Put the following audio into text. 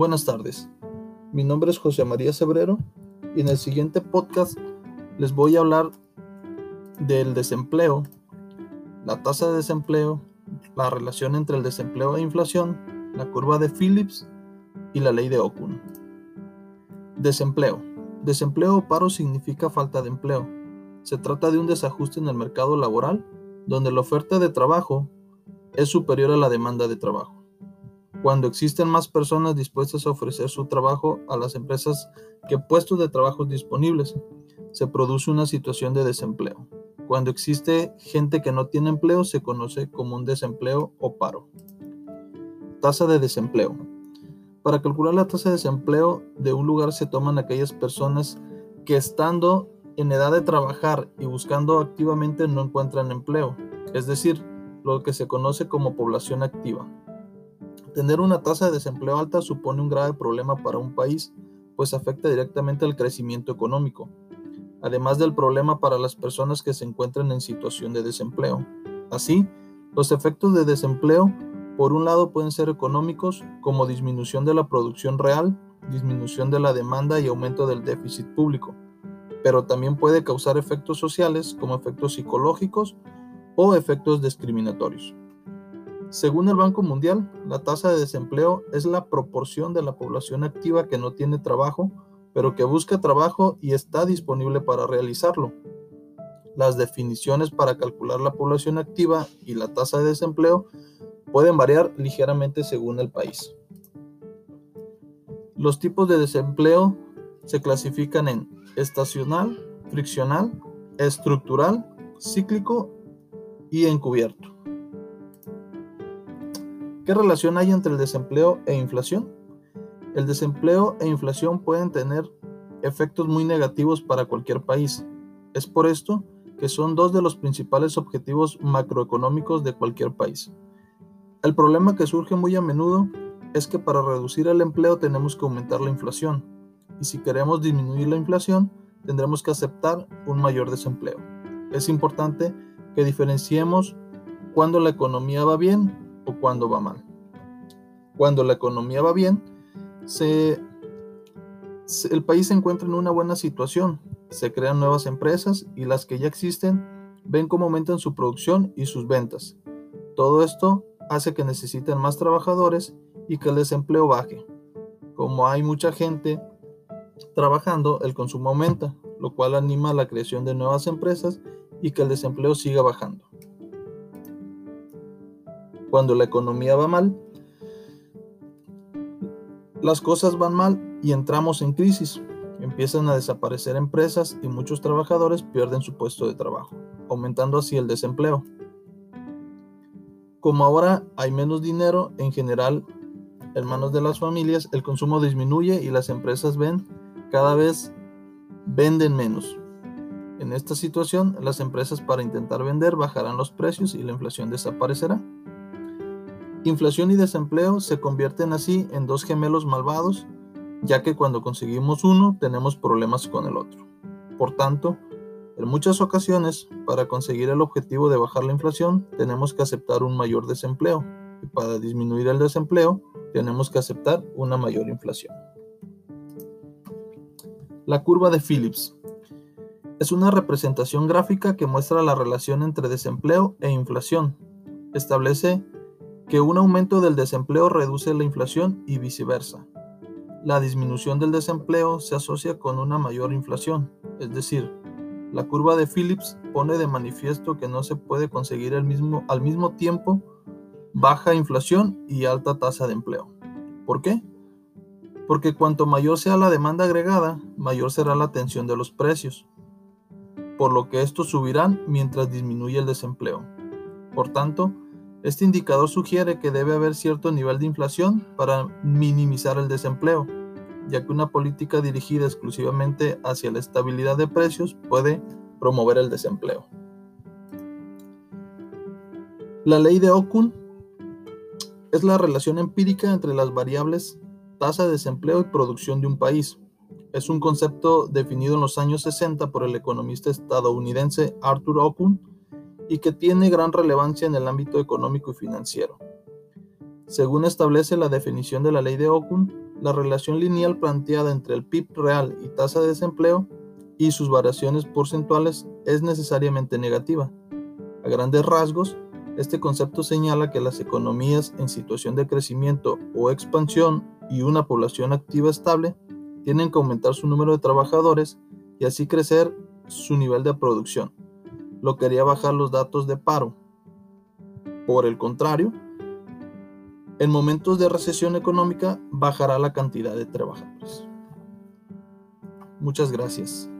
Buenas tardes, mi nombre es José María Cebrero y en el siguiente podcast les voy a hablar del desempleo, la tasa de desempleo, la relación entre el desempleo e inflación, la curva de Phillips y la ley de Okun. Desempleo. Desempleo o paro significa falta de empleo. Se trata de un desajuste en el mercado laboral donde la oferta de trabajo es superior a la demanda de trabajo. Cuando existen más personas dispuestas a ofrecer su trabajo a las empresas que puestos de trabajo disponibles, se produce una situación de desempleo. Cuando existe gente que no tiene empleo, se conoce como un desempleo o paro. Tasa de desempleo. Para calcular la tasa de desempleo de un lugar se toman aquellas personas que estando en edad de trabajar y buscando activamente no encuentran empleo, es decir, lo que se conoce como población activa. Tener una tasa de desempleo alta supone un grave problema para un país, pues afecta directamente al crecimiento económico, además del problema para las personas que se encuentran en situación de desempleo. Así, los efectos de desempleo, por un lado, pueden ser económicos, como disminución de la producción real, disminución de la demanda y aumento del déficit público, pero también puede causar efectos sociales, como efectos psicológicos o efectos discriminatorios. Según el Banco Mundial, la tasa de desempleo es la proporción de la población activa que no tiene trabajo, pero que busca trabajo y está disponible para realizarlo. Las definiciones para calcular la población activa y la tasa de desempleo pueden variar ligeramente según el país. Los tipos de desempleo se clasifican en estacional, friccional, estructural, cíclico y encubierto. ¿Qué relación hay entre el desempleo e inflación? El desempleo e inflación pueden tener efectos muy negativos para cualquier país. Es por esto que son dos de los principales objetivos macroeconómicos de cualquier país. El problema que surge muy a menudo es que para reducir el empleo tenemos que aumentar la inflación, y si queremos disminuir la inflación, tendremos que aceptar un mayor desempleo. Es importante que diferenciemos cuando la economía va bien o cuando va mal. Cuando la economía va bien, el país se encuentra en una buena situación, se crean nuevas empresas y las que ya existen ven cómo aumentan su producción y sus ventas. Todo esto hace que necesiten más trabajadores y que el desempleo baje. Como hay mucha gente trabajando, el consumo aumenta, lo cual anima la creación de nuevas empresas y que el desempleo siga bajando cuando la economía va mal, las cosas van mal y entramos en crisis. Empiezan a desaparecer empresas y muchos trabajadores pierden su puesto de trabajo, aumentando así el desempleo. Como ahora hay menos dinero, en general, en manos de las familias, el consumo disminuye y las empresas ven cada vez menos. En esta situación, las empresas para intentar vender bajarán los precios y la inflación desaparecerá. Inflación y desempleo se convierten así en dos gemelos malvados, ya que cuando conseguimos uno tenemos problemas con el otro. Por tanto, en muchas ocasiones, para conseguir el objetivo de bajar la inflación, tenemos que aceptar un mayor desempleo, y para disminuir el desempleo, tenemos que aceptar una mayor inflación. La curva de Phillips es una representación gráfica que muestra la relación entre desempleo e inflación. Establece que un aumento del desempleo reduce la inflación y viceversa. La disminución del desempleo se asocia con una mayor inflación, es decir, la curva de Phillips pone de manifiesto que no se puede conseguir mismo, al mismo tiempo baja inflación y alta tasa de empleo. ¿Por qué? Porque cuanto mayor sea la demanda agregada, mayor será la tensión de los precios, por lo que estos subirán mientras disminuye el desempleo. Por tanto, este indicador sugiere que debe haber cierto nivel de inflación para minimizar el desempleo, ya que una política dirigida exclusivamente hacia la estabilidad de precios puede promover el desempleo. La ley de Okun es la relación empírica entre las variables tasa de desempleo y producción de un país. Es un concepto definido en los años 60 por el economista estadounidense Arthur Okun y que tiene gran relevancia en el ámbito económico y financiero. Según establece la definición de la ley de Okun, la relación lineal planteada entre el PIB real y tasa de desempleo y sus variaciones porcentuales es necesariamente negativa. A grandes rasgos, este concepto señala que las economías en situación de crecimiento o expansión y una población activa estable tienen que aumentar su número de trabajadores y así crecer su nivel de producción, lo que haría bajar los datos de paro. Por el contrario, en momentos de recesión económica bajará la cantidad de trabajadores. Muchas gracias.